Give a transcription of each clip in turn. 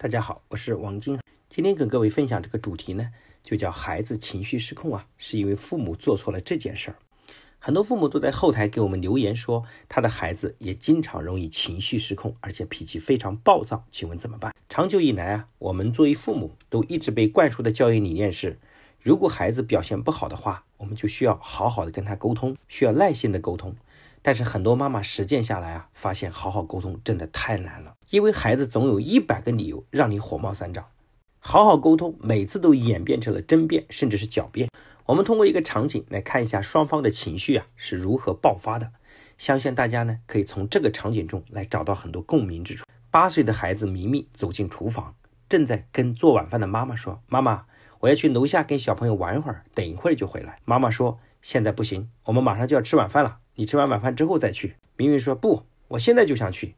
大家好，我是王金。今天跟各位分享这个主题呢，就叫孩子情绪失控啊，是因为父母做错了这件事儿。很多父母都在后台给我们留言说，他的孩子也经常容易情绪失控，而且脾气非常暴躁。请问怎么办？长久以来啊，我们作为父母都一直被灌输的教育理念是，如果孩子表现不好的话，我们就需要好好的跟他沟通，需要耐心的沟通。但是很多妈妈实践下来啊，发现好好沟通真的太难了，因为孩子总有一百个理由让你火冒三丈。好好沟通，每次都演变成了争辩，甚至是狡辩。我们通过一个场景来看一下双方的情绪啊是如何爆发的。相信大家呢可以从这个场景中来找到很多共鸣之处。八岁的孩子明明走进厨房，正在跟做晚饭的妈妈说：“妈妈，我要去楼下跟小朋友玩一会儿，等一会儿就回来。”妈妈说：“现在不行，我们马上就要吃晚饭了。”你吃完晚饭之后再去。明明说不，我现在就想去，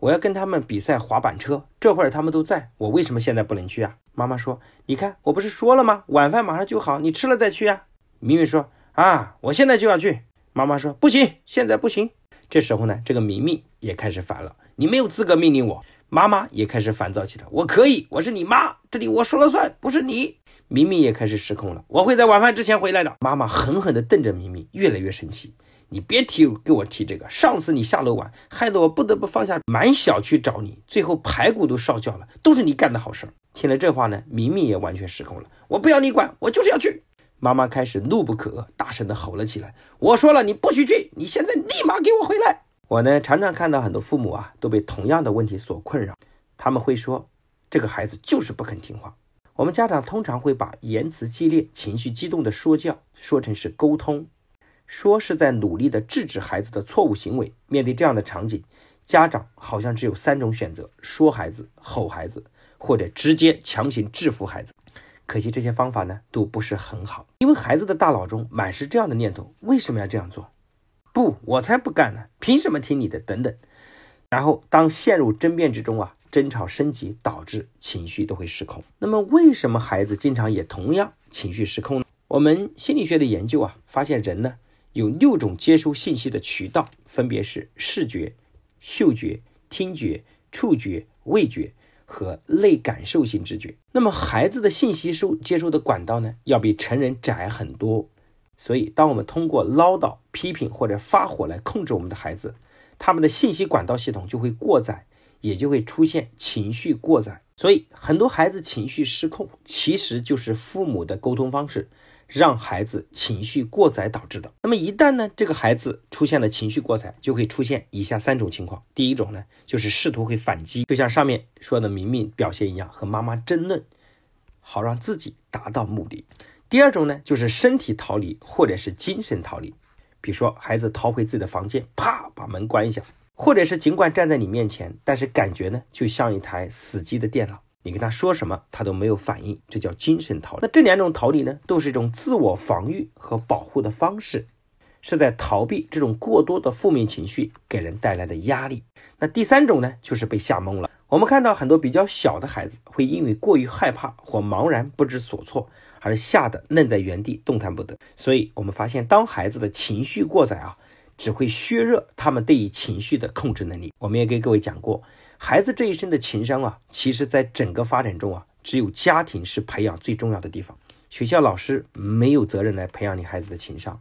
我要跟他们比赛滑板车。这会儿他们都在，我为什么现在不能去啊？妈妈说，你看我不是说了吗？晚饭马上就好，你吃了再去呀。明明说啊，我现在就要去。妈妈说不行，现在不行。这时候呢，这个明明也开始烦了，你没有资格命令我。妈妈也开始烦躁起来，我可以，我是你妈，这里我说了算，不是你。明明也开始失控了，我会在晚饭之前回来的。妈妈狠狠地瞪着明明，越来越生气。你别提给我提这个，上次你下楼晚，害得我不得不放下满小区找你，最后排骨都烧焦了，都是你干的好事儿。听了这话呢，明明也完全失控了，我不要你管，我就是要去。妈妈开始怒不可遏，大声的吼了起来：“我说了，你不许去，你现在立马给我回来！”我呢，常常看到很多父母啊，都被同样的问题所困扰，他们会说：“这个孩子就是不肯听话。”我们家长通常会把言辞激烈、情绪激动的说教说成是沟通。说是在努力的制止孩子的错误行为。面对这样的场景，家长好像只有三种选择：说孩子、吼孩子，或者直接强行制服孩子。可惜这些方法呢都不是很好，因为孩子的大脑中满是这样的念头：为什么要这样做？不，我才不干呢！凭什么听你的？等等。然后当陷入争辩之中啊，争吵升级，导致情绪都会失控。那么为什么孩子经常也同样情绪失控呢？我们心理学的研究啊，发现人呢。有六种接收信息的渠道，分别是视觉、嗅觉、听觉、触觉、味觉和类感受性知觉。那么孩子的信息收接收的管道呢，要比成人窄很多。所以，当我们通过唠叨、批评或者发火来控制我们的孩子，他们的信息管道系统就会过载，也就会出现情绪过载。所以，很多孩子情绪失控，其实就是父母的沟通方式。让孩子情绪过载导致的。那么一旦呢，这个孩子出现了情绪过载，就会出现以下三种情况。第一种呢，就是试图会反击，就像上面说的明明表现一样，和妈妈争论，好让自己达到目的。第二种呢，就是身体逃离或者是精神逃离，比如说孩子逃回自己的房间，啪把门关一下，或者是尽管站在你面前，但是感觉呢就像一台死机的电脑。你跟他说什么，他都没有反应，这叫精神逃离。那这两种逃离呢，都是一种自我防御和保护的方式，是在逃避这种过多的负面情绪给人带来的压力。那第三种呢，就是被吓懵了。我们看到很多比较小的孩子会因为过于害怕或茫然不知所措而吓得愣在原地动弹不得。所以，我们发现，当孩子的情绪过载啊，只会削弱他们对于情绪的控制能力。我们也给各位讲过。孩子这一生的情商啊，其实在整个发展中啊，只有家庭是培养最重要的地方。学校老师没有责任来培养你孩子的情商。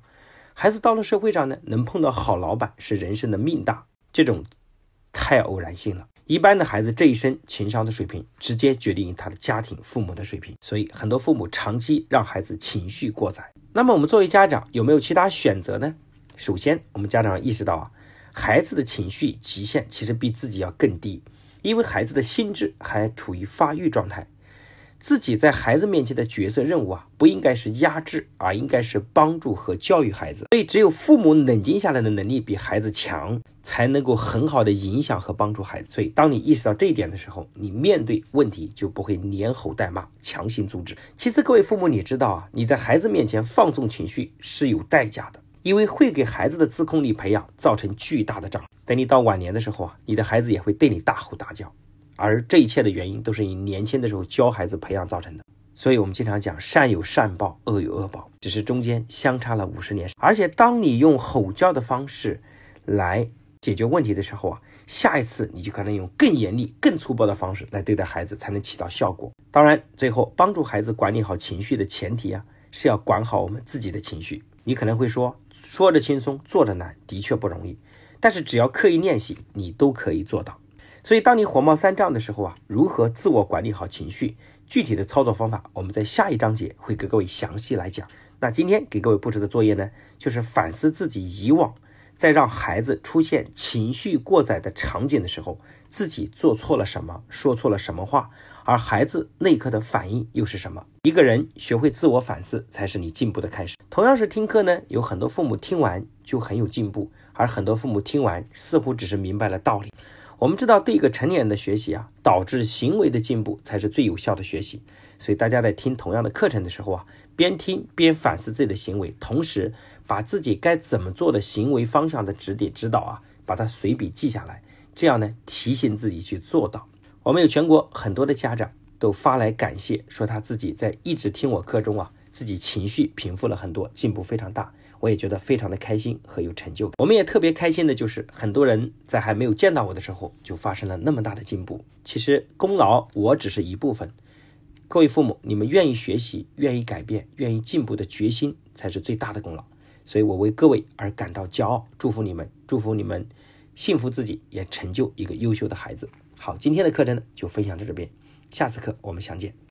孩子到了社会上呢，能碰到好老板是人生的命大，这种太偶然性了。一般的孩子这一生情商的水平，直接决定于他的家庭父母的水平。所以很多父母长期让孩子情绪过载。那么我们作为家长有没有其他选择呢？首先，我们家长意识到啊。孩子的情绪极限其实比自己要更低，因为孩子的心智还处于发育状态。自己在孩子面前的角色任务啊，不应该是压制，而应该是帮助和教育孩子。所以，只有父母冷静下来的能力比孩子强，才能够很好的影响和帮助孩子。所以，当你意识到这一点的时候，你面对问题就不会连吼带骂，强行阻止。其次，各位父母，你知道啊，你在孩子面前放纵情绪是有代价的。因为会给孩子的自控力培养造成巨大的障碍。等你到晚年的时候啊，你的孩子也会对你大吼大叫，而这一切的原因都是你年轻的时候教孩子培养造成的。所以，我们经常讲善有善报，恶有恶报，只是中间相差了五十年。而且，当你用吼叫的方式来解决问题的时候啊，下一次你就可能用更严厉、更粗暴的方式来对待孩子，才能起到效果。当然，最后帮助孩子管理好情绪的前提啊，是要管好我们自己的情绪。你可能会说，说着轻松，做着难，的确不容易。但是只要刻意练习，你都可以做到。所以，当你火冒三丈的时候啊，如何自我管理好情绪？具体的操作方法，我们在下一章节会给各位详细来讲。那今天给各位布置的作业呢，就是反思自己以往在让孩子出现情绪过载的场景的时候，自己做错了什么，说错了什么话，而孩子那一刻的反应又是什么？一个人学会自我反思，才是你进步的开始。同样是听课呢，有很多父母听完就很有进步，而很多父母听完似乎只是明白了道理。我们知道，对一个成年人的学习啊，导致行为的进步才是最有效的学习。所以大家在听同样的课程的时候啊，边听边反思自己的行为，同时把自己该怎么做的行为方向的指点指导啊，把它随笔记下来，这样呢，提醒自己去做到。我们有全国很多的家长都发来感谢，说他自己在一直听我课中啊，自己情绪平复了很多，进步非常大。我也觉得非常的开心和有成就感。我们也特别开心的就是，很多人在还没有见到我的时候，就发生了那么大的进步。其实功劳我只是一部分，各位父母，你们愿意学习、愿意改变、愿意进步的决心，才是最大的功劳。所以我为各位而感到骄傲，祝福你们，祝福你们幸福自己，也成就一个优秀的孩子。好，今天的课程呢就分享到这边，下次课我们相见。